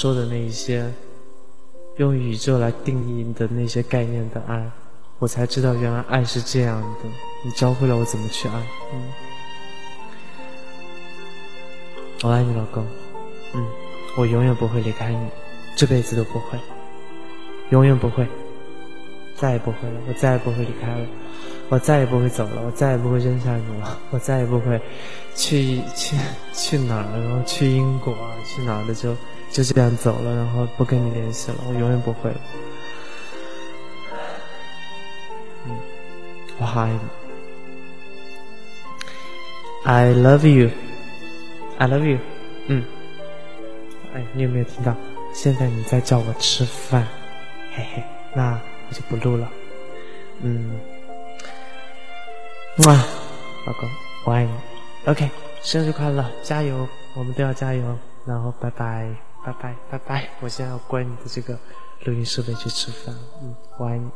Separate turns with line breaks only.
说的那一些用宇宙来定义的那些概念的爱，我才知道原来爱是这样的。你教会了我怎么去爱。嗯，我爱你，老公。嗯，我永远不会离开你，这辈子都不会，永远不会，再也不会了。我再也不会离开了。我再也不会走了，我再也不会扔下你了，我再也不会去去去哪儿，然后去英国啊，去哪儿的就就这样走了，然后不跟你联系了，我永远不会了。嗯，我好爱你，I love you，I love you，嗯，哎，你有没有听到？现在你在叫我吃饭，嘿嘿，那我就不录了，嗯。哇，老公，我爱你。OK，生日快乐，加油，我们都要加油。然后拜拜，拜拜，拜拜。我现在要关你的这个录音设备去吃饭。嗯，我爱你。